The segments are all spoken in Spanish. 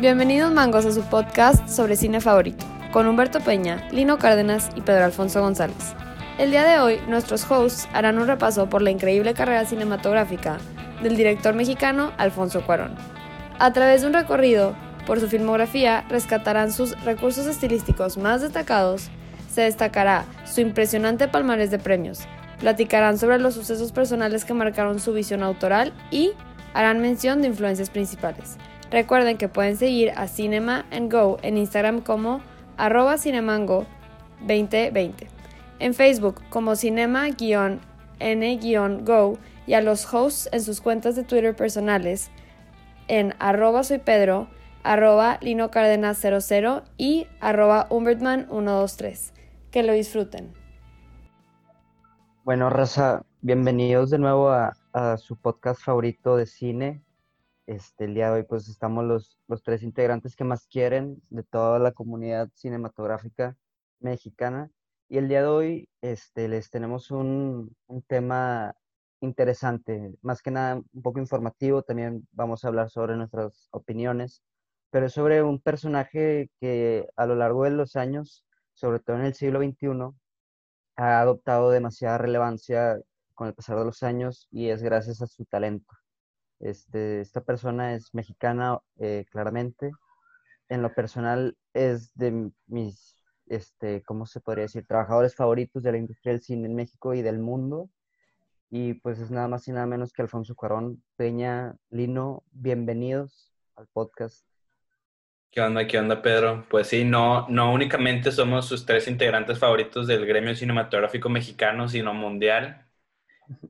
Bienvenidos mangos a su podcast sobre cine favorito, con Humberto Peña, Lino Cárdenas y Pedro Alfonso González. El día de hoy, nuestros hosts harán un repaso por la increíble carrera cinematográfica del director mexicano Alfonso Cuarón. A través de un recorrido por su filmografía, rescatarán sus recursos estilísticos más destacados, se destacará su impresionante palmarés de premios, platicarán sobre los sucesos personales que marcaron su visión autoral y harán mención de influencias principales. Recuerden que pueden seguir a Cinema Go en Instagram como arroba cinemango2020, en Facebook como cinema-n-go y a los hosts en sus cuentas de Twitter personales en arroba soy Pedro, arroba Lino 00 y arroba Humbertman123. Que lo disfruten. Bueno, Raza, bienvenidos de nuevo a su podcast favorito de cine, este, el día de hoy pues estamos los, tres integrantes que más quieren de toda la comunidad cinematográfica mexicana. Y el día de hoy este, les tenemos un, un tema interesante, más que nada un poco informativo, también vamos a hablar sobre nuestras opiniones, pero es sobre un personaje que a lo largo de los años, sobre todo en el siglo XXI, ha adoptado demasiada relevancia con el pasar de los años y es gracias a su talento. Este, esta persona es mexicana, eh, claramente. En lo personal es de mis, este, ¿cómo se podría decir? Trabajadores favoritos de la industria del cine en México y del mundo. Y pues es nada más y nada menos que Alfonso Cuarón. Peña, Lino, bienvenidos al podcast. ¿Qué onda, qué onda, Pedro? Pues sí, no, no únicamente somos sus tres integrantes favoritos del gremio cinematográfico mexicano, sino mundial.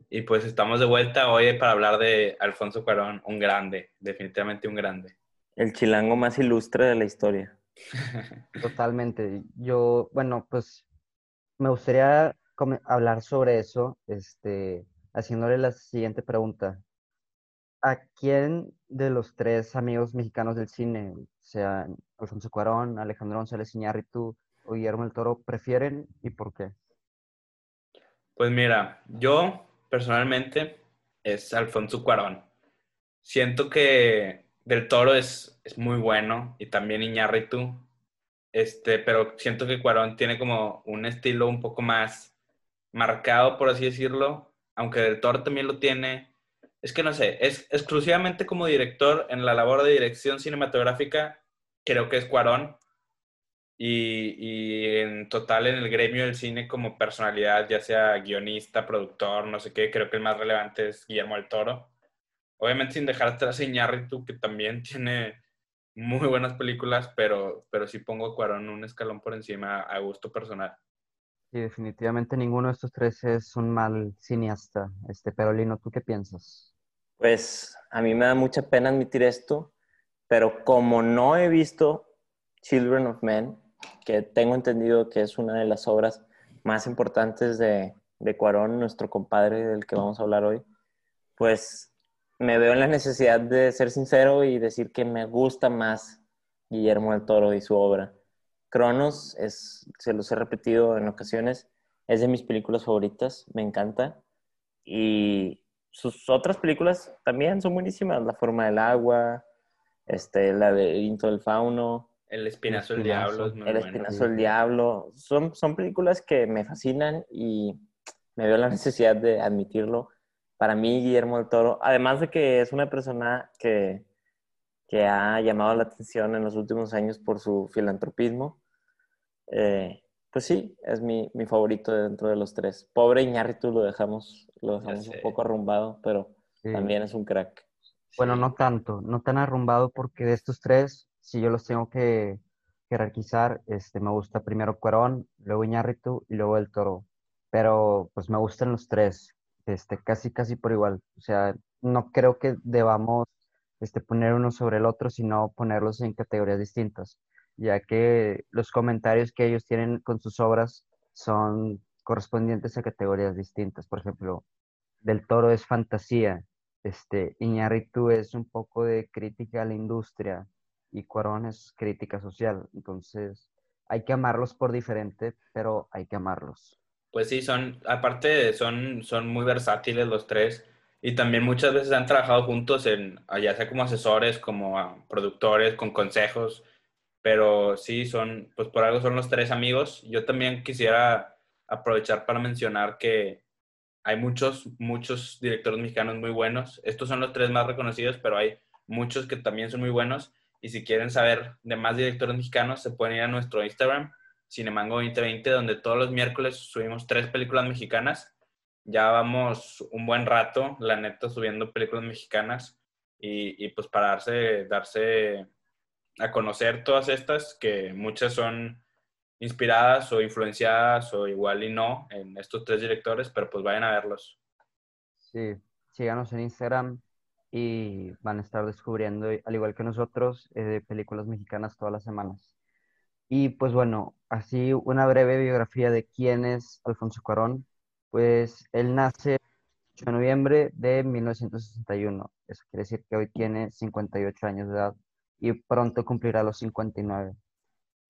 Y pues estamos de vuelta hoy para hablar de Alfonso Cuarón, un grande, definitivamente un grande. El chilango más ilustre de la historia. Totalmente. Yo, bueno, pues me gustaría hablar sobre eso, este, haciéndole la siguiente pregunta. ¿A quién de los tres amigos mexicanos del cine, sea Alfonso Cuarón, Alejandro González Iñárritu o Guillermo el Toro, prefieren y por qué? Pues mira, yo personalmente es Alfonso Cuarón. Siento que Del Toro es, es muy bueno y también Iñárritu, este, pero siento que Cuarón tiene como un estilo un poco más marcado, por así decirlo, aunque Del Toro también lo tiene. Es que no sé, es exclusivamente como director en la labor de dirección cinematográfica, creo que es Cuarón, y, en total en el gremio del cine como personalidad, ya sea guionista, productor, no sé qué, creo que el más relevante es Guillermo del Toro. Obviamente sin dejar atrás a Iñárritu, que también tiene muy buenas películas, pero, pero sí pongo a Cuarón un escalón por encima a gusto personal. Sí, definitivamente ninguno de estos tres es un mal cineasta. Este, pero Lino, ¿tú qué piensas? Pues a mí me da mucha pena admitir esto, pero como no he visto Children of Men, que tengo entendido que es una de las obras más importantes de, de Cuarón, nuestro compadre del que vamos a hablar hoy, pues me veo en la necesidad de ser sincero y decir que me gusta más Guillermo del Toro y su obra. Cronos, es, se los he repetido en ocasiones, es de mis películas favoritas, me encanta. Y sus otras películas también son buenísimas, La forma del agua, este, la de Into del Fauno, el Espinazo del Diablo. el Espinazo del Diablo. Son, son películas que me fascinan y me veo la necesidad de admitirlo. Para mí, Guillermo del Toro, además de que es una persona que, que ha llamado la atención en los últimos años por su filantropismo, eh, pues sí, es mi, mi, favorito dentro de los tres. Pobre Iñárritu lo dejamos, lo dejamos un poco arrumbado, pero también es un crack. Bueno, no tanto, no tan arrumbado porque de estos tres, si yo los tengo que jerarquizar, este, me gusta primero Cuarón, luego Iñárritu y luego El Toro. Pero pues me gustan los tres, este, casi, casi por igual. O sea, no creo que debamos este, poner uno sobre el otro, sino ponerlos en categorías distintas, ya que los comentarios que ellos tienen con sus obras son correspondientes a categorías distintas. Por ejemplo, Del Toro es fantasía, este, Iñárritu es un poco de crítica a la industria, y Cuarón es crítica social. Entonces, hay que amarlos por diferente, pero hay que amarlos. Pues sí, son, aparte, son, son muy versátiles los tres. Y también muchas veces han trabajado juntos, en, ya sea como asesores, como ah, productores, con consejos, pero sí, son, pues por algo son los tres amigos. Yo también quisiera aprovechar para mencionar que hay muchos, muchos directores mexicanos muy buenos. Estos son los tres más reconocidos, pero hay muchos que también son muy buenos. Y si quieren saber de más directores mexicanos, se pueden ir a nuestro Instagram, Cinemango 2020, donde todos los miércoles subimos tres películas mexicanas. Ya vamos un buen rato, la neta, subiendo películas mexicanas. Y, y pues para darse, darse a conocer todas estas, que muchas son inspiradas o influenciadas o igual y no en estos tres directores, pero pues vayan a verlos. Sí, síganos en Instagram y van a estar descubriendo, al igual que nosotros, eh, películas mexicanas todas las semanas. Y pues bueno, así una breve biografía de quién es Alfonso Cuarón. Pues él nace el 8 de noviembre de 1961. Eso quiere decir que hoy tiene 58 años de edad y pronto cumplirá los 59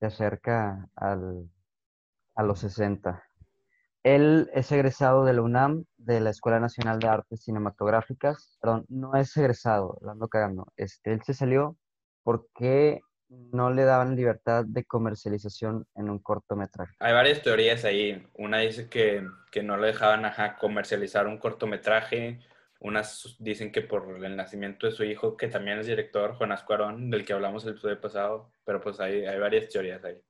se acerca al, a los 60. Él es egresado de la UNAM, de la Escuela Nacional de Artes Cinematográficas. Perdón, no es egresado, lo ando cagando. Este, él se salió porque no le daban libertad de comercialización en un cortometraje. Hay varias teorías ahí. Una dice que, que no le dejaban comercializar un cortometraje. Unas dicen que por el nacimiento de su hijo, que también es director, Juan Cuarón, del que hablamos el episodio pasado, pero pues hay, hay varias teorías ahí.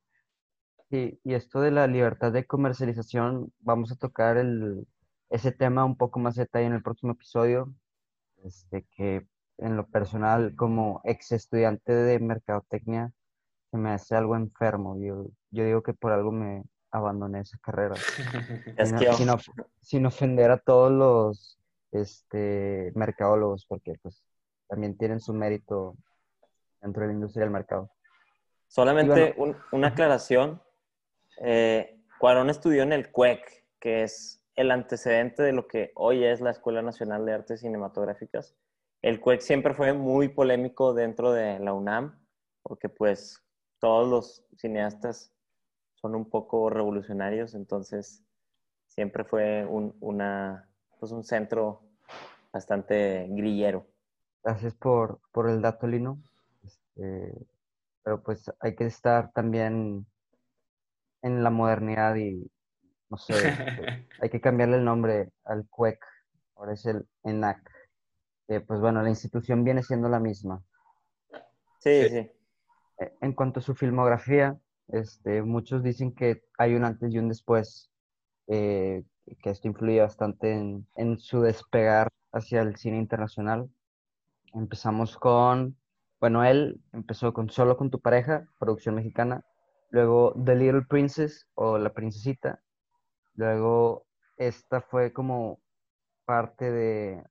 Sí, y esto de la libertad de comercialización, vamos a tocar el, ese tema un poco más detalle en el próximo episodio, este, que en lo personal, como ex estudiante de mercadotecnia, se me hace algo enfermo. Yo, yo digo que por algo me abandoné esa carrera. sin ofender a todos los este, mercadólogos, porque pues también tienen su mérito dentro de la industria del mercado. Solamente una aclaración. Eh, estudió en el CUEC, que es el antecedente de lo que hoy es la Escuela Nacional de Artes Cinematográficas. El CUEC siempre fue muy polémico dentro de la UNAM, porque pues todos los cineastas son un poco revolucionarios, entonces siempre fue un, una, pues un centro bastante grillero. Gracias por, por el dato, Lino. Este, pero pues hay que estar también en la modernidad y, no sé, hay que cambiarle el nombre al CUEC, ahora es el ENAC. pues bueno, la institución viene siendo la misma. Sí, sí. E, en cuanto a su filmografía, este, muchos dicen que hay un antes y un después, eh, que esto influye bastante en, en su despegar hacia el cine internacional. Empezamos con, bueno, él empezó con Solo con tu pareja, producción mexicana. Luego The Little Princess o La Princesita. Luego esta fue como parte de,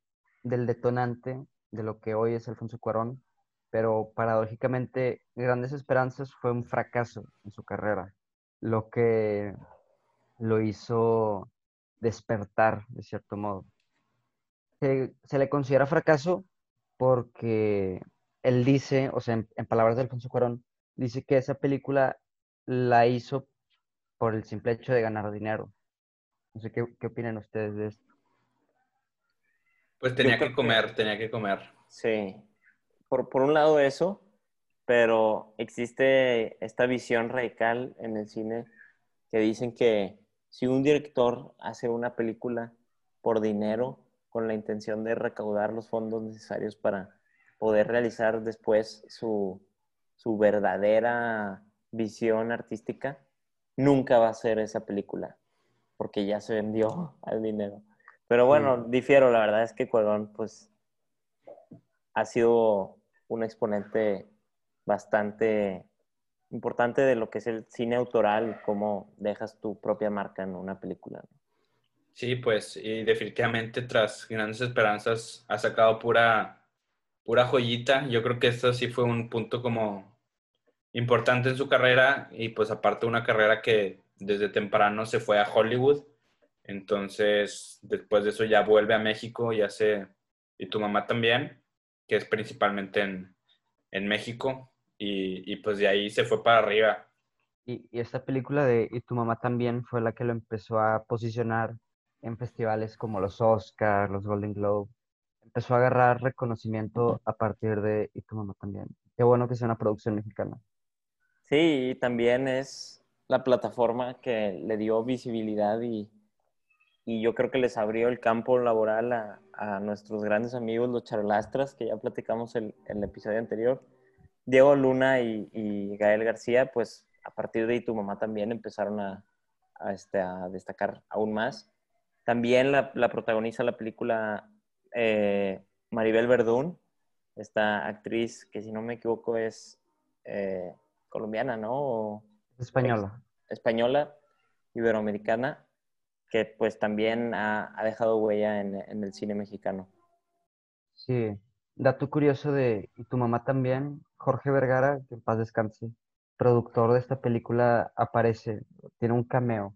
del detonante de lo que hoy es Alfonso Cuarón. Pero paradójicamente, Grandes Esperanzas fue un fracaso en su carrera. Lo que lo hizo despertar, de cierto modo se, le considera fracaso porque él dice, o sea, en, palabras de Alfonso Cuarón, dice que esa película la hizo por el simple hecho de ganar dinero. No sé qué, qué opinan ustedes de esto. Pues tenía que comer, tenía que comer. Sí. Por, por un lado eso, pero existe esta visión radical en el cine que dicen que si un director hace una película por dinero, con la intención de recaudar los fondos necesarios para poder realizar después su, verdadera visión artística, nunca va a ser esa película, porque ya se vendió al dinero. Pero bueno, difiero, la verdad es que Cuarón, pues, ha sido un exponente bastante importante de lo que es el cine autoral cómo dejas tu propia marca en una película. Sí, pues, y definitivamente tras grandes esperanzas ha sacado pura, pura joyita. Yo creo que esto sí fue un punto como importante en su carrera y pues aparte una carrera que desde temprano se fue a Hollywood. Entonces, después de eso ya vuelve a México y hace, y tu mamá también, que es principalmente en, en México, y, y, pues de ahí se fue para arriba. Y, y esta película de Y tu mamá también fue la que lo empezó a posicionar en festivales como los Oscars, los Golden Globe, empezó a agarrar reconocimiento a partir de Y tu mamá también. Qué bueno que sea una producción mexicana. Sí, también es la plataforma que le dio visibilidad y, y yo creo que les abrió el campo laboral a, a nuestros grandes amigos, los charlastras, que ya platicamos el, el, episodio anterior. Diego Luna y, Gael García, pues a partir de ahí tu mamá también empezaron a, este, a destacar aún más. También la, la protagoniza la película eh, Maribel Verdún, esta actriz que si no me equivoco es eh, colombiana, ¿no? O, española. Española, iberoamericana, que pues también ha, ha dejado huella en, en, el cine mexicano. Sí, dato curioso de y tu mamá también, Jorge Vergara, que en paz descanse, productor de esta película, aparece, tiene un cameo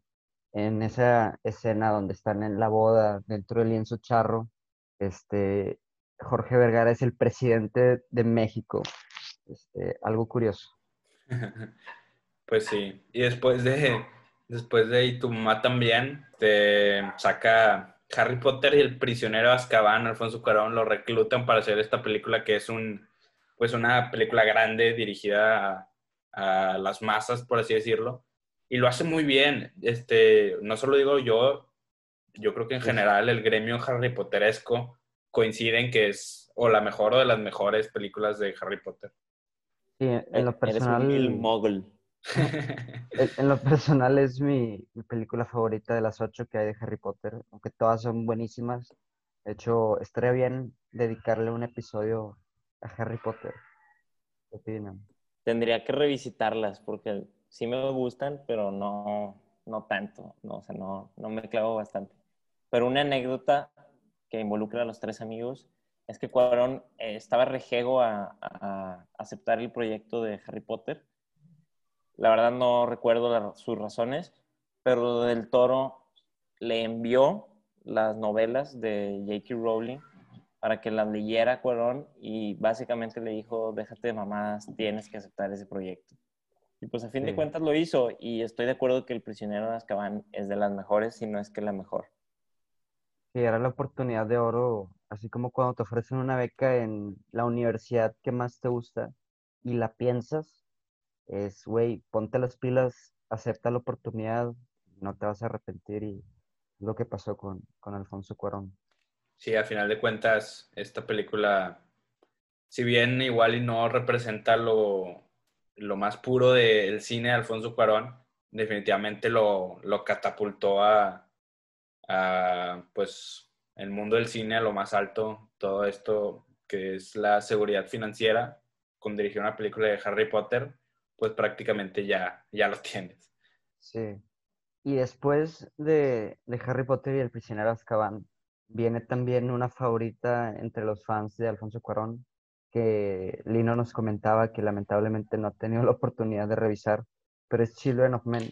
en esa escena donde están en la boda dentro del lienzo charro. Este, Jorge Vergara es el presidente de México. Este, algo curioso. Pues sí. Y después de, después de y tu mamá también te saca Harry Potter y el prisionero Azkaban, Alfonso Cuarón, lo reclutan para hacer esta película que es un, pues una película grande dirigida a, a las masas, por así decirlo. Y lo hace muy bien. Este, no solo digo yo, yo creo que en general el gremio Harry Potteresco coincide en que es o la mejor o de las mejores películas de Harry Potter. Sí, en lo personal. Eres un mogul. en lo personal es mi, mi, película favorita de las ocho que hay de Harry Potter, aunque todas son buenísimas. De hecho, estaría bien dedicarle un episodio a Harry Potter. ¿Qué opinan? Tendría que revisitarlas porque sí me gustan, pero no, no tanto. No, o sea, no, no me clavo bastante. Pero una anécdota que involucra a los tres amigos es que Cuarón eh, estaba rejego a, a, aceptar el proyecto de Harry Potter. La verdad no recuerdo la, sus razones, pero Del Toro le envió las novelas de J.K. Rowling para que las leyera Cuarón y básicamente le dijo, déjate de mamás, tienes que aceptar ese proyecto. Y pues a fin sí. de cuentas lo hizo y estoy de acuerdo que El prisionero de Azkaban es de las mejores, si no es que la mejor. Sí, era la oportunidad de oro así como cuando te ofrecen una beca en la universidad que más te gusta y la piensas, es, güey, ponte las pilas, acepta la oportunidad, no te vas a arrepentir y lo que pasó con, con Alfonso Cuarón. Sí, a final de cuentas, esta película, si bien igual y no representa lo, lo más puro del cine de Alfonso Cuarón, definitivamente lo, lo catapultó a, a, pues, el mundo del cine a lo más alto, todo esto que es la seguridad financiera, con dirigir una película de Harry Potter, pues prácticamente ya, ya lo tienes. Sí. Y después de, de Harry Potter y el prisionero Azkaban, viene también una favorita entre los fans de Alfonso Cuarón, que Lino nos comentaba que lamentablemente no ha tenido la oportunidad de revisar, pero es Children of Men,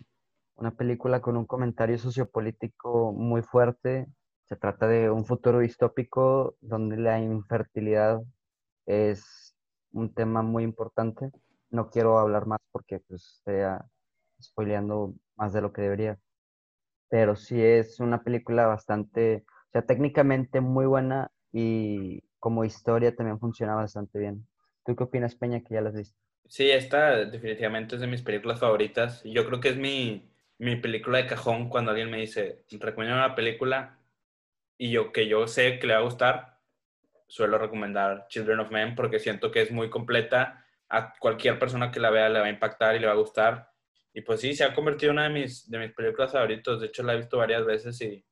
una película con un comentario sociopolítico muy fuerte, se trata de un futuro distópico donde la infertilidad es un tema muy importante. No quiero hablar más porque pues, estaría spoileando más de lo que debería. Pero sí es una película bastante, o sea, técnicamente muy buena y como historia también funciona bastante bien. ¿Tú qué opinas, Peña, que ya la has visto? Sí, esta definitivamente es de mis películas favoritas. Yo creo que es mi, mi película de cajón cuando alguien me dice, recomiendo una película, y yo que yo sé que le va a gustar, suelo recomendar Children of Men porque siento que es muy completa. A cualquier persona que la vea le va a impactar y le va a gustar. Y pues sí, se ha convertido en una de mis, de mis películas favoritas. De hecho, la he visto varias veces y,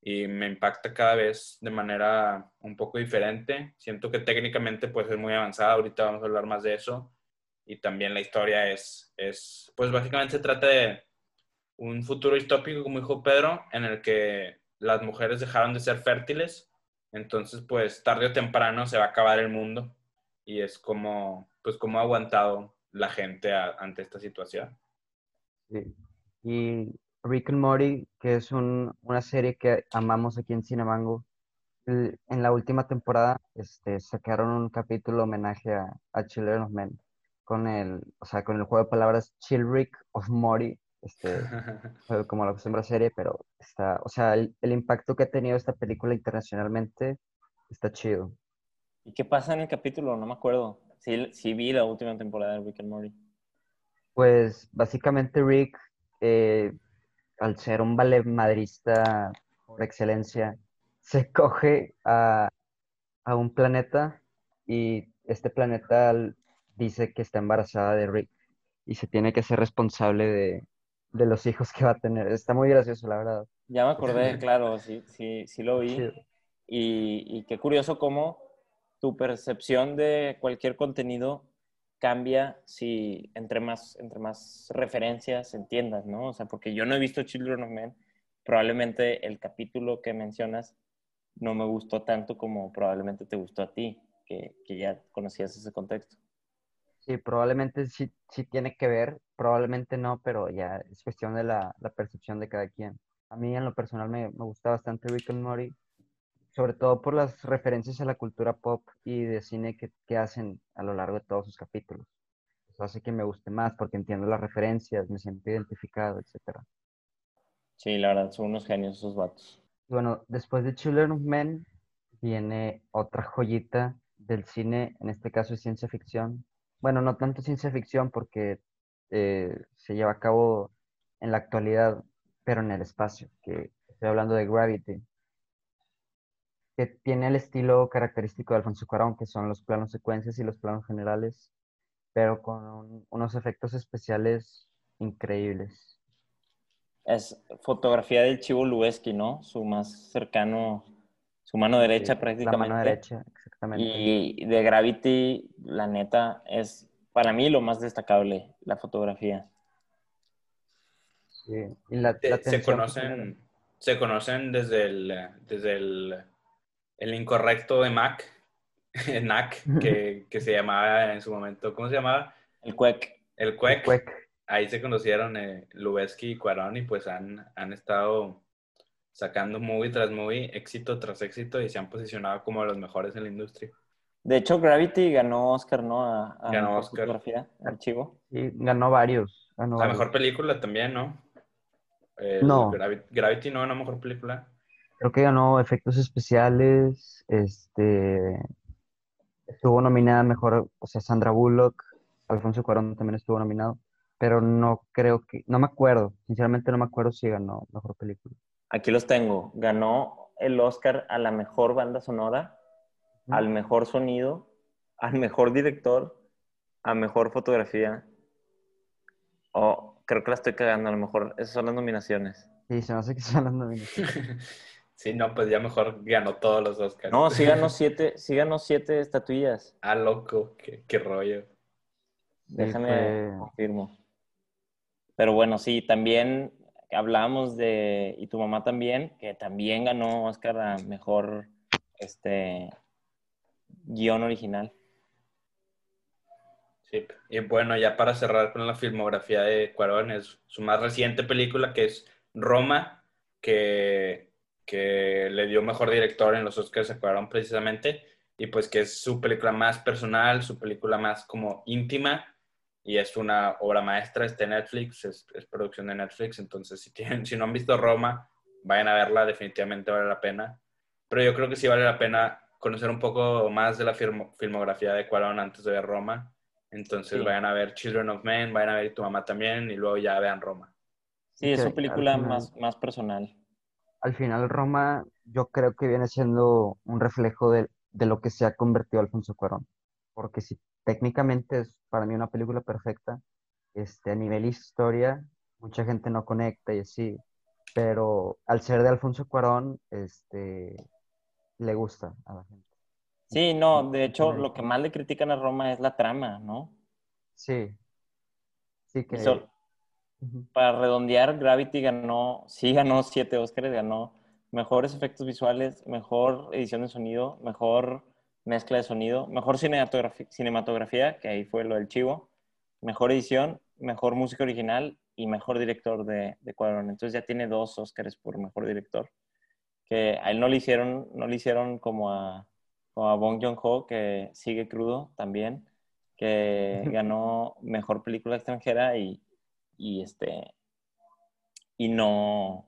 y me impacta cada vez de manera un poco diferente. Siento que técnicamente pues es muy avanzada. Ahorita vamos a hablar más de eso. Y también la historia es, es pues básicamente se trata de un futuro distópico, como dijo Pedro, en el que las mujeres dejaron de ser fértiles, entonces pues tarde o temprano se va a acabar el mundo y es como, pues como ha aguantado la gente ante esta situación. Y Rick and Morty, que es un, una serie que amamos aquí en Cinemango, en la última temporada este, sacaron un capítulo homenaje a, a Children of Men con el, o sea, con el juego de palabras Chill Rick of Morty, este, como la acostumbra serie, pero está, o sea, el, el, impacto que ha tenido esta película internacionalmente está chido. ¿Y qué pasa en el capítulo? No me acuerdo. Sí, sí vi la última temporada de Rick and Morty. Pues básicamente Rick, eh, al ser un ballet madrista por excelencia, se coge a, a un planeta y este planeta dice que está embarazada de Rick y se tiene que hacer responsable de, de los hijos que va a tener. Está muy gracioso, la verdad. Ya me acordé, claro, sí, sí, sí lo vi. Y, y qué curioso cómo tu percepción de cualquier contenido cambia si entre más, entre más referencias entiendas, ¿no? O sea, porque yo no he visto Children of Men, probablemente el capítulo que mencionas no me gustó tanto como probablemente te gustó a ti, que, que ya conocías ese contexto. Sí, probablemente sí, sí tiene que ver, probablemente no, pero ya es cuestión de la, la percepción de cada quien. A mí en lo personal me, me gusta bastante Rick and Morty, sobre todo por las referencias a la cultura pop y de cine que, que hacen a lo largo de todos sus capítulos. Eso hace que me guste más porque entiendo las referencias, me siento identificado, etc. Sí, la verdad, son unos genios esos vatos. Bueno, después de Children of Men viene otra joyita del cine, en este caso es ciencia ficción, bueno, no tanto ciencia ficción porque eh, se lleva a cabo en la actualidad, pero en el espacio, que estoy hablando de Gravity, que tiene el estilo característico de Alfonso Cuarón, que son los planos secuencias y los planos generales, pero con unos efectos especiales increíbles. Es fotografía del Chivo Lubeski, ¿no? Su más cercano, su mano derecha prácticamente. La mano derecha, exactamente. Y de Gravity, la neta, es para mí lo más destacable, la fotografía. Sí, y la, la se conocen, se conocen desde el, desde el, el incorrecto de Mac, NAC, que, que, se llamaba en su momento, ¿cómo se llamaba? El Cuec. El Cuec. Ahí se conocieron eh, Lubeski y Cuarón y pues han, han estado sacando movie tras movie, éxito tras éxito y se han posicionado como los mejores en la industria. De hecho, Gravity ganó Oscar, ¿no? A, a ganó Oscar. fotografía, archivo. Sí, ganó varios. Ganó la varios. mejor película también, ¿no? El No. Gravity, Gravity no, no mejor película. Creo que ganó efectos especiales, este, estuvo nominada mejor, o sea, Sandra Bullock, Alfonso Cuarón también estuvo nominado, pero no creo que, no me acuerdo, sinceramente no me acuerdo si ganó mejor película. Aquí los tengo. Ganó el Oscar a la mejor banda sonora, Al mejor sonido, al mejor director, a mejor fotografía. O creo que la estoy cagando, a lo mejor esas son las nominaciones. Sí, se me hace que son las nominaciones. sí, no, pues ya mejor ganó todos los Oscars. No, sí ganó siete, sí ganó siete estatuillas. Ah, loco, qué, qué rollo. Déjame fue- confirmo. Pero bueno, sí, también hablábamos de, y tu mamá también, que también ganó Oscar a mejor este guion original. Sí, y bueno, ya para cerrar con la filmografía de Cuarón, es su más reciente película que es Roma, que, que le dio mejor director en los Oscars a Cuarón precisamente, y pues que es su película más personal, su película más como íntima, y es una obra maestra, está en Netflix, es, es producción de Netflix, entonces si, tienen, si no han visto Roma, vayan a verla, definitivamente vale la pena. Pero yo creo que sí vale la pena conocer un poco más de la filmo- filmografía de Cuarón antes de ver Roma. Entonces Sí. vayan a ver Children of Men, vayan a ver Tu Mamá también y luego ya vean Roma. Sí, es que su película final- más, más personal. Al final Roma yo creo que viene siendo un reflejo de, de lo que se ha convertido Alfonso Cuarón, porque si técnicamente es para mí una película perfecta, este, a nivel historia, mucha gente no conecta y así, pero al ser de Alfonso Cuarón, este, le gusta a la gente. Sí, no, de hecho, lo que más le critican a Roma es la trama, ¿no? Sí, sí que... Para redondear, Gravity ganó, sí ganó siete Oscars, ganó mejores efectos visuales, mejor edición de sonido, mejor mezcla de sonido, mejor cinematografi- cinematografía, que ahí fue lo del chivo, mejor edición, mejor música original y mejor director de, de Cuarón. Entonces ya tiene dos Oscars por mejor director. Que a él no le hicieron, no le hicieron como a, como a Bong Joon-ho, que sigue crudo también, que ganó mejor película extranjera y, y este y no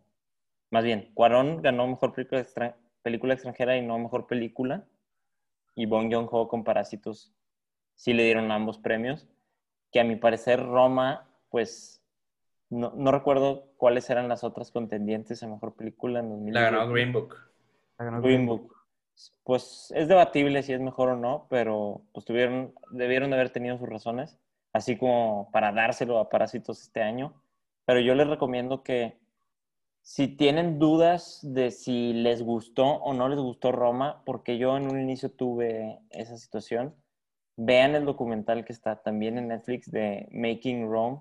más bien Cuarón ganó mejor película, extra- película extranjera y no mejor película y Bong Joon-ho con Parásitos sí le dieron ambos premios, que a mi parecer Roma, pues no, no recuerdo cuáles eran las otras contendientes a Mejor Película en 2000. La ganó Green Book. La ganó Green Book. Pues es debatible si es mejor o no, pero pues tuvieron, debieron de haber tenido sus razones, así como para dárselo a Parásitos este año. Pero yo les recomiendo que si tienen dudas de si les gustó o no les gustó Roma, porque yo en un inicio tuve esa situación, vean el documental que está también en Netflix de Making Rome,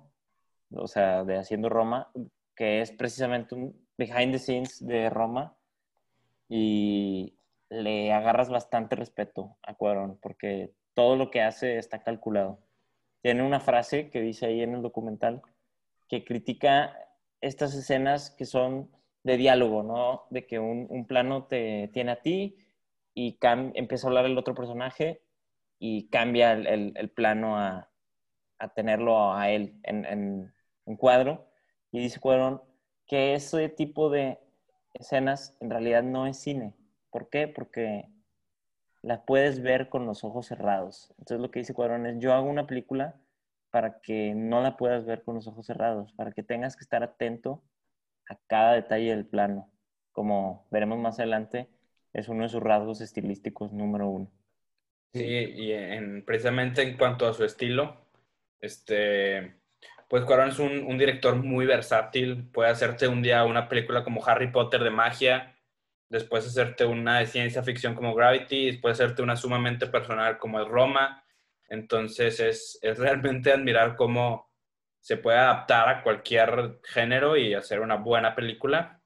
o sea, de Haciendo Roma, que es precisamente un behind the scenes de Roma y le agarras bastante respeto a Cuarón porque todo lo que hace está calculado. Tiene una frase que dice ahí en el documental que critica estas escenas que son de diálogo, ¿no? De que un, un plano te tiene a ti y empieza a hablar el otro personaje y cambia el, el, el plano a, a, tenerlo a él en, en, en cuadro. Y dice Cuarón que ese tipo de escenas en realidad no es cine. ¿Por qué? Porque las puedes ver con los ojos cerrados. Entonces lo que dice Cuadrón es, yo hago una película para que no la puedas ver con los ojos cerrados, para que tengas que estar atento a cada detalle del plano. Como veremos más adelante, es uno de sus rasgos estilísticos número uno. Sí, y en, precisamente en cuanto a su estilo, este, pues Cuarón es un, director muy versátil, puede hacerte un día una película como Harry Potter de magia, después hacerte una de ciencia ficción como Gravity, después hacerte una sumamente personal como es Roma, entonces es, es realmente admirar cómo se puede adaptar a cualquier género y hacer una buena película.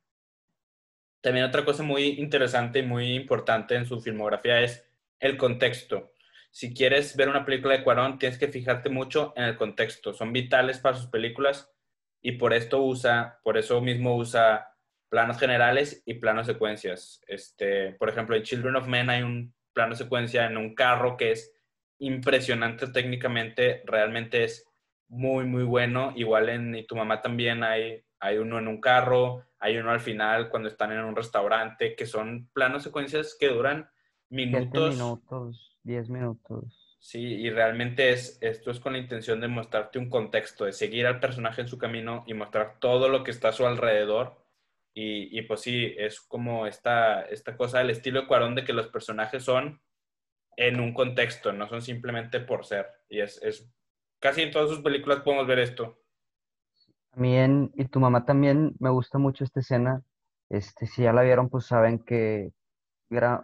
También otra cosa muy interesante y muy importante en su filmografía es el contexto. Si quieres ver una película de Cuarón, tienes que fijarte mucho en el contexto. Son vitales para sus películas y por esto usa, por eso mismo usa planos generales y planos secuencias. Este, por ejemplo, en Children of Men hay un plano secuencia en un carro que es impresionante técnicamente, realmente es muy, muy bueno. Igual en Y tu mamá también hay, hay uno en un carro, hay uno al final cuando están en un restaurante, que son planos secuencias que duran minutos. minutos, 10 minutos. Sí, y realmente es, esto es con la intención de mostrarte un contexto, de seguir al personaje en su camino y mostrar todo lo que está a su alrededor. Y, y pues sí, es como esta, esta cosa del estilo de Cuarón de que los personajes son en un contexto, no son simplemente por ser. Y es, es casi en todas sus películas podemos ver esto. En, y tu mamá también me gusta mucho esta escena. Este, si ya la vieron, pues saben que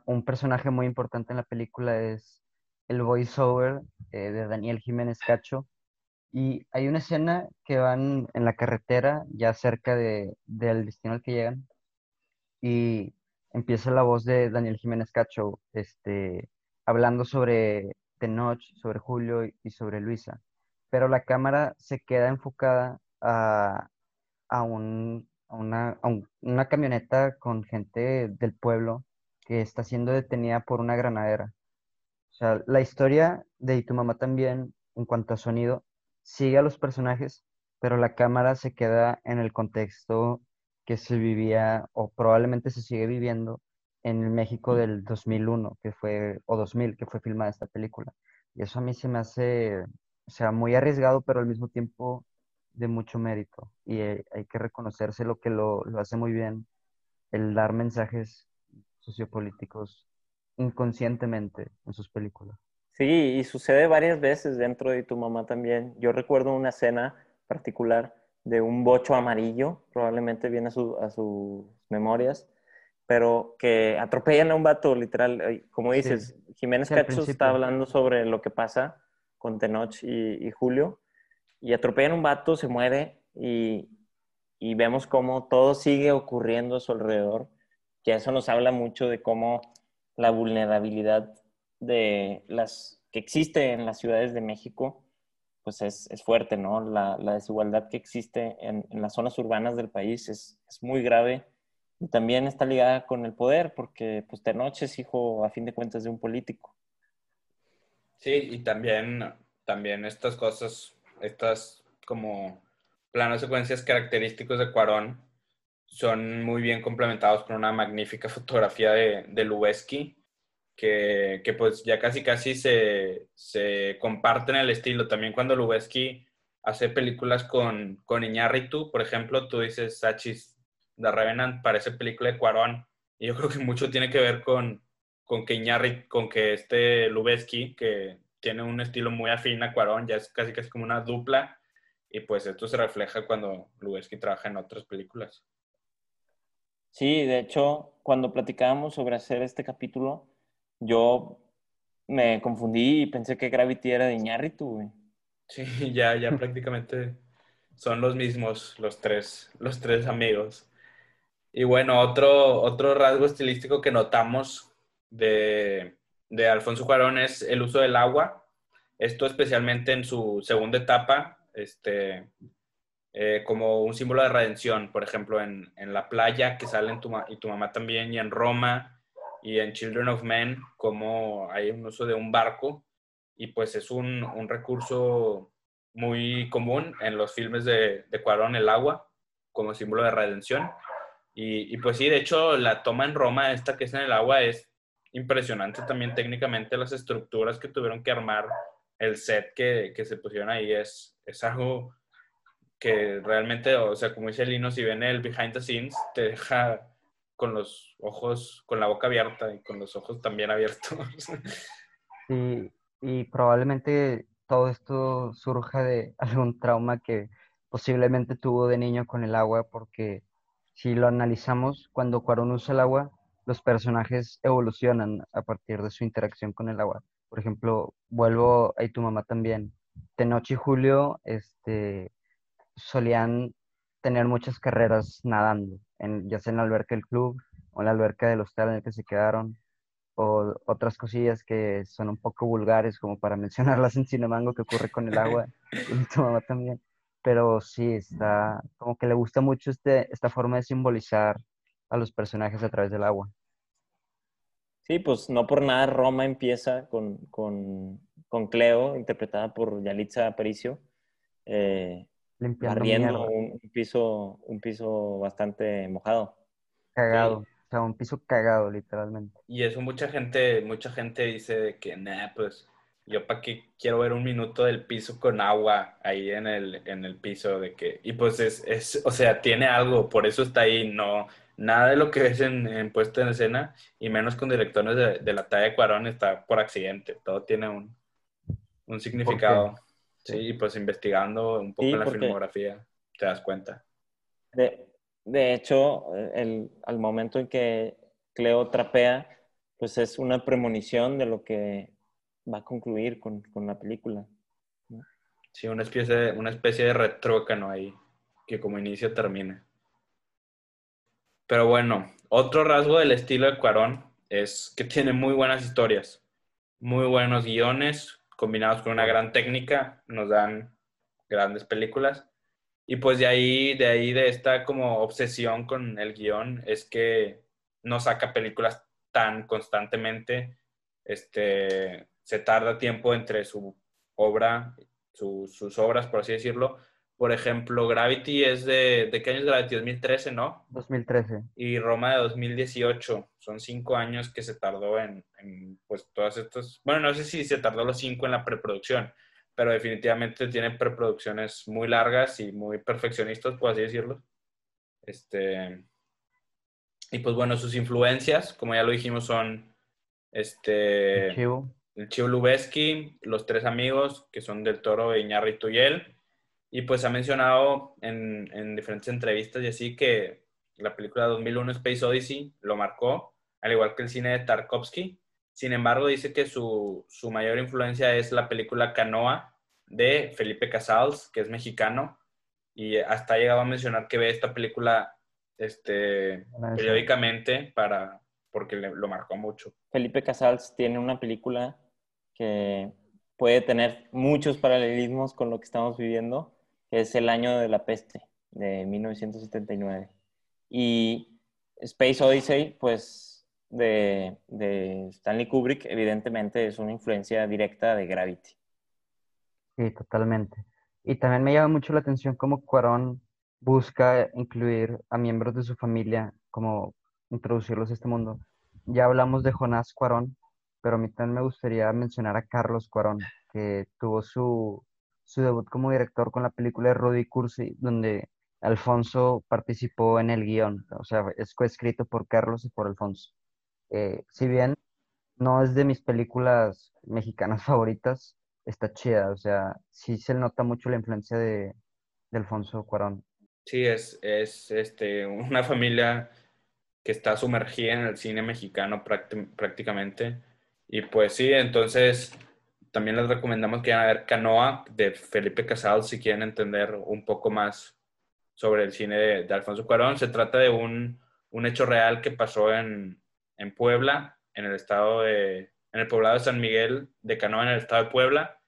un personaje muy importante en la película es el voiceover eh, de Daniel Jiménez Cacho. Y hay una escena que van en la carretera, ya cerca de, del destino al que llegan, y empieza la voz de Daniel Jiménez Cacho, este, hablando sobre Tenoch, sobre Julio y sobre Luisa. Pero la cámara se queda enfocada a, a, un, a, una, a un, una camioneta con gente del pueblo que está siendo detenida por una granadera. O sea, la historia de Y tu mamá también, en cuanto a sonido, sigue a los personajes, pero la cámara se queda en el contexto que se vivía o probablemente se sigue viviendo en el México del 2001, que fue, o 2000, que fue filmada esta película. Y eso a mí se me hace, o sea, muy arriesgado, pero al mismo tiempo de mucho mérito. Y hay, hay que reconocerse lo que lo, lo hace muy bien, el dar mensajes sociopolíticos inconscientemente en sus películas. Sí, y sucede varias veces dentro de tu mamá también. Yo recuerdo una escena particular de un bocho amarillo, probablemente viene a, su, a sus memorias, pero que atropellan a un vato, literal. Como dices, sí. Jiménez sí, Cacho está hablando sobre lo que pasa con Tenoch y, y, Julio, y atropellan a un vato, se muere, y, y vemos cómo todo sigue ocurriendo a su alrededor, que eso nos habla mucho de cómo la vulnerabilidad de las que existe en las ciudades de México, pues es, es fuerte, ¿no? La, la, desigualdad que existe en, en, las zonas urbanas del país es, es, muy grave y también está ligada con el poder, porque pues Tenoch es hijo, a fin de cuentas, de un político. Sí, y también, también estas cosas, estas como planos secuencias característicos de Cuarón son muy bien complementados con una magnífica fotografía de, de Lubeski que, que pues ya casi casi se, se comparten el estilo. También cuando Lubeski hace películas con, con Iñárritu, por ejemplo, tú dices, Sachis, The Revenant parece película de Cuarón. Y yo creo que mucho tiene que ver con, con que Iñárritu, con que este Lubeski, que tiene un estilo muy afín a Cuarón, ya es casi casi como una dupla. Y pues esto se refleja cuando Lubeski trabaja en otras películas. Sí, de hecho, cuando platicábamos sobre hacer este capítulo, yo me confundí y pensé que Gravity era de Iñárritu. Sí, ya, ya prácticamente son los mismos, los tres, los tres amigos. Y bueno, otro, otro rasgo estilístico que notamos de, de Alfonso Cuarón es el uso del agua. Esto especialmente en su segunda etapa, este, eh, como un símbolo de redención, por ejemplo, en, en La Playa, que sale en tu, y tu mamá también, y en Roma, y en Children of Men, como hay un uso de un barco, y pues es un, un recurso muy común en los filmes de, de Cuarón, el agua, como símbolo de redención. Y, y, pues sí, de hecho, la toma en Roma, esta que es en el agua, es impresionante también técnicamente las estructuras que tuvieron que armar, el set que, que se pusieron ahí, es, es algo que realmente, o sea, como dice Lino, si ven el behind the scenes, te deja con los ojos, con la boca abierta y con los ojos también abiertos. Sí, y probablemente todo esto surja de algún trauma que posiblemente tuvo de niño con el agua, porque si lo analizamos, cuando Cuarón usa el agua, los personajes evolucionan a partir de su interacción con el agua. Por ejemplo, vuelvo a tu mamá también. Tenoch y Julio, este, solían tener muchas carreras nadando, en, ya sea en la alberca del club o en la alberca del hostal en el que se quedaron, o otras cosillas que son un poco vulgares, como para mencionarlas en Cinemango, que ocurre con el agua, y tu mamá también. Pero sí, está como que le gusta mucho este, esta forma de simbolizar a los personajes a través del agua. Sí, pues no por nada Roma empieza con, con, con Cleo, interpretada por Yalitza Aparicio, eh, barriendo un, un, piso, un piso bastante mojado. Cagado, sí. o sea, un piso cagado, literalmente. Y eso mucha gente, mucha gente dice de que, nah, pues, yo para qué quiero ver un minuto del piso con agua ahí en el, en el piso, de que, y pues es, es, o sea, tiene algo, por eso está ahí, no, nada de lo que ves en, en puesta en escena, y menos con directores de, de, la talla de Cuarón, está por accidente, todo tiene un, un significado. Sí, pues investigando un poco Sí, en la filmografía, te das cuenta. De, de hecho, el, al momento en que Cleo trapea, pues es una premonición de lo que va a concluir con, con la película. Sí, una especie de, una especie de retrócano ahí, que como inicio termina. Pero bueno, otro rasgo del estilo de Cuarón es que tiene muy buenas historias, muy buenos guiones, combinados con una gran técnica, nos dan grandes películas. Y pues de ahí, de ahí, de esta como obsesión con el guion, es que no saca películas tan constantemente. Este, se tarda tiempo entre su obra, su, sus obras, por así decirlo. Por ejemplo, Gravity es de, ¿de qué año es Gravity? 2013, ¿no? 2013. Y Roma de 2018. Son cinco años que se tardó en, en, pues todas estas, bueno, no sé si se tardó los cinco en la preproducción, pero definitivamente tiene preproducciones muy largas y muy perfeccionistas, por así decirlo. Este, y pues bueno, sus influencias, como ya lo dijimos, son este, El Chivo. el Chivo Lubeski, los tres amigos, que son del Toro, Iñárritu y él. Y pues ha mencionado en, en diferentes entrevistas y así que la película 2001 Space Odyssey lo marcó, al igual que el cine de Tarkovsky. Sin embargo, dice que su, su mayor influencia es la película Canoa de Felipe Casals, que es mexicano, y hasta ha llegado a mencionar que ve esta película este, periódicamente para, porque le- lo marcó mucho. Felipe Casals tiene una película que puede tener muchos paralelismos con lo que estamos viviendo, es El año de la peste, de 1979. Y Space Odyssey, pues, de, de Stanley Kubrick, evidentemente es una influencia directa de Gravity. Sí, totalmente. Y también me llama mucho la atención cómo Cuarón busca incluir a miembros de su familia, como introducirlos a este mundo. Ya hablamos de Jonás Cuarón, pero a mí también me gustaría mencionar a Carlos Cuarón, que tuvo su, su debut como director con la película Rudy Cursi, donde Alfonso participó en el guion, o sea, es coescrito por Carlos y por Alfonso. Eh, si bien no es de mis películas mexicanas favoritas, está chida, o sea, sí se nota mucho la influencia de, de Alfonso Cuarón. Sí, es, es este, una familia que está sumergida en el cine mexicano prácticamente. Y pues sí, entonces también les recomendamos que vayan a ver Canoa de Felipe Casal si quieren entender un poco más sobre el cine de, Alfonso Cuarón. Se trata de un, un hecho real que pasó en, en, Puebla, en el estado de, en el poblado de San Miguel de Canoa, en el estado de Puebla,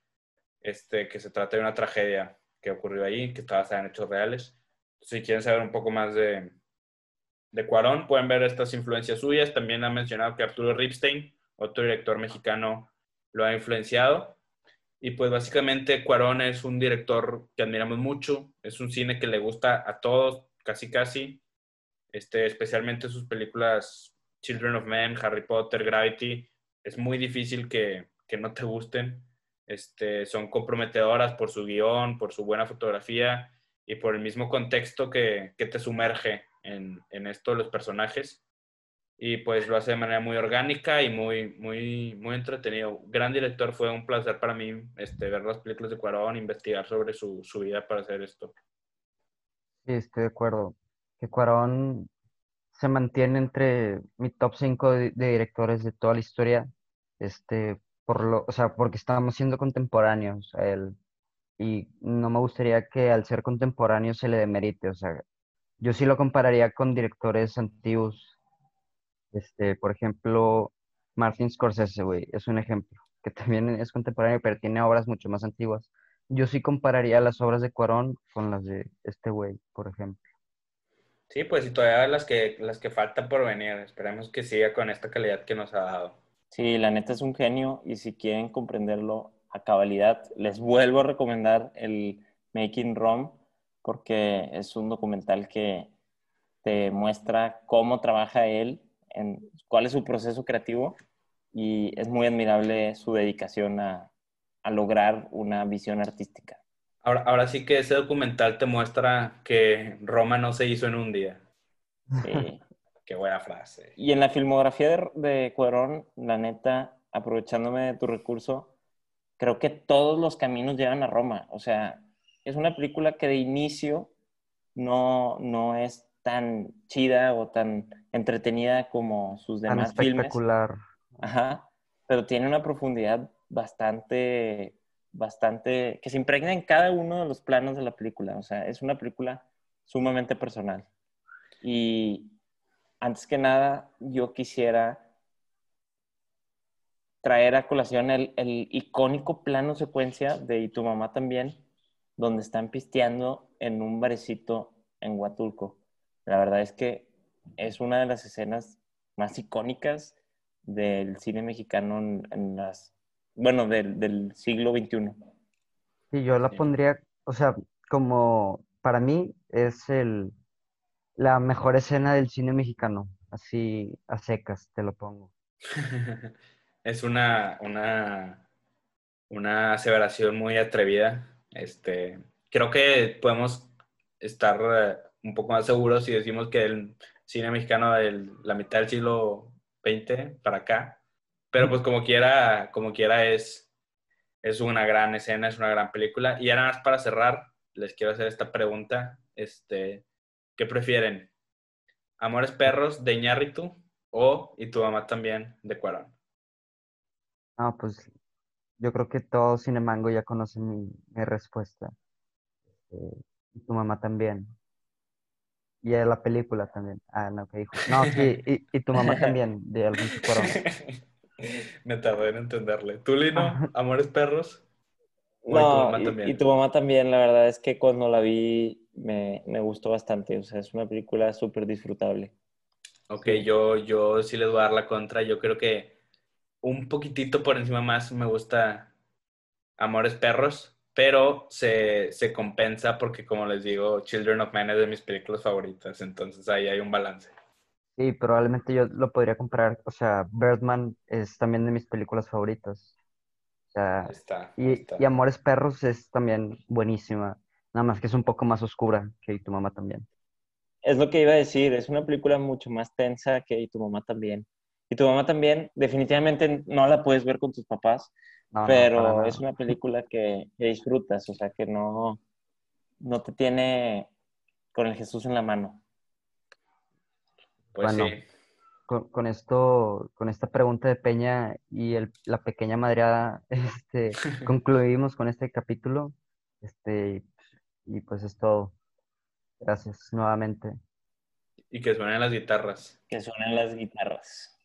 este, que se trata de una tragedia que ocurrió allí, que está basada en hechos reales. Si quieren saber un poco más de, de Cuarón, pueden ver estas influencias suyas. También ha mencionado que Arturo Ripstein, otro director mexicano, lo ha influenciado. Y pues básicamente Cuarón es un director que admiramos mucho, es un cine que le gusta a todos, casi casi, este, especialmente sus películas Children of Men, Harry Potter, Gravity, es muy difícil que, que no te gusten. Este, son comprometedoras por su guion, por su buena fotografía y por el mismo contexto que, que te sumerge en, en esto los personajes. Y pues lo hace de manera muy orgánica y muy, muy, muy entretenido. Gran director, fue un placer para mí este, ver las películas de Cuarón, investigar sobre su, su vida para hacer esto. Sí, estoy de acuerdo. Que Cuarón se mantiene entre mi top 5 de, de, directores de toda la historia, este, por lo, o sea, porque estamos siendo contemporáneos a él. Y no me gustaría que al ser contemporáneo se le demerite, o sea, yo sí lo compararía con directores antiguos. Este, por ejemplo, Martin Scorsese, güey, es un ejemplo, que también es contemporáneo, pero tiene obras mucho más antiguas. Yo sí compararía las obras de Cuarón con las de este güey, por ejemplo. Sí, pues y todavía las que, las que faltan por venir. Esperemos que siga con esta calidad que nos ha dado. Sí, la neta es un genio y si quieren comprenderlo a cabalidad, les vuelvo a recomendar el Making Rom porque es un documental que te muestra cómo trabaja él, en, cuál es su proceso creativo y es muy admirable su dedicación a, a lograr una visión artística. Ahora, ahora sí que ese documental te muestra que Roma no se hizo en un día. Sí. Qué buena frase. Y en la filmografía de, de Cuarón, la neta, aprovechándome de tu recurso, creo que todos los caminos llevan a Roma. O sea, es una película que de inicio no, no es tan chida o tan entretenida como sus demás tan espectacular. Ajá, pero tiene una profundidad bastante, bastante, que se impregna en cada uno de los planos de la película. O sea, es una película sumamente personal. Y antes que nada, yo quisiera traer a colación el, el icónico plano secuencia de Y tu mamá también, donde están pisteando en un barecito en Huatulco. La verdad es que es una de las escenas más icónicas del cine mexicano en, las, bueno, del, del, siglo XXI. Sí, yo la pondría, o sea, como para mí es el, la mejor escena del cine mexicano, así a secas te lo pongo. es una, una, una aseveración muy atrevida este, creo que podemos estar eh, un poco más seguros si decimos que el cine mexicano de la mitad del siglo XX para acá, pero pues como quiera, como quiera es, es una gran escena, es una gran película. Y ahora más para cerrar, les quiero hacer esta pregunta, este, ¿qué prefieren? ¿Amores perros de Iñárritu o Y tu mamá también de Cuarón? Ah, pues yo creo que todo Cinemango ya conoce mi, respuesta. Este, y tu mamá también. Y a la película también. Ah, no, que dijo. No, sí, y, tu mamá también, de algún Me tardé en entenderle. ¿Tú, Lino? ¿Amores perros? No, y, tu mamá también, la verdad es que cuando la vi me, me gustó bastante. O sea, es una película súper disfrutable. Ok, yo, yo sí les voy a dar la contra. Yo creo que un poquitito por encima más me gusta Amores Perros, pero se, se, compensa porque, como les digo, Children of Men es de mis películas favoritas, entonces ahí hay un balance. Sí, probablemente yo lo podría comprar. O sea, Birdman es también de mis películas favoritas. O sea, Ahí está, y, está. y Amores Perros es también buenísima. Nada más que es un poco más oscura que Y tu mamá también. Es lo que iba a decir, es una película mucho más tensa que Y tu mamá también. Y tu mamá también, definitivamente no la puedes ver con tus papás, No, pero es una película que, que disfrutas, o sea, que no, no te tiene con el Jesús en la mano. Pues Bueno. sí. con, con esto, con esta pregunta de Peña y el- la pequeña madreada, este, concluimos con este capítulo. Este, y pues es todo. Gracias nuevamente. Y que suenen las guitarras. Que suenan las guitarras.